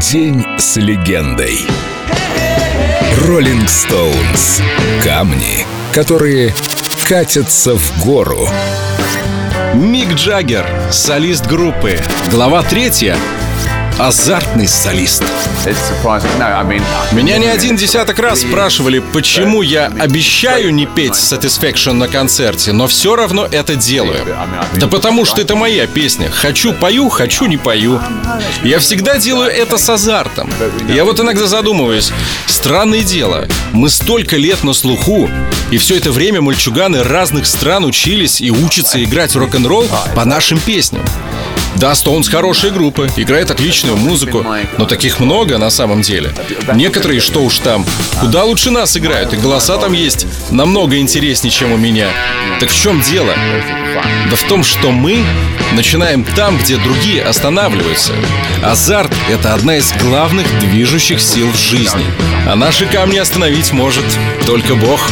День с легендой. Роллинг Стоунс. Камни, которые катятся в гору. Мик Джаггер, солист группы. Глава третья. Азартный солист. Меня не один десяток раз спрашивали, почему я обещаю не петь Satisfaction на концерте, но все равно это делаю. Да потому что это моя песня. Хочу пою, хочу не пою. Я всегда делаю это с азартом. Я вот иногда задумываюсь. Странное дело. Мы столько лет на слуху, и все это время мальчуганы разных стран учились и учатся играть рок-н-ролл по нашим песням. Да, Stones хорошая группа, играет отличную музыку, но таких много на самом деле. Некоторые, что уж там, куда лучше нас играют, и голоса там есть намного интереснее, чем у меня. Так в чем дело? Да в том, что мы начинаем там, где другие останавливаются. Азарт — это одна из главных движущих сил в жизни. А наши камни остановить может только Бог.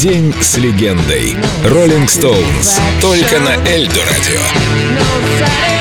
День с легендой. Роллинг Стоунс. Только на Эльдо радио.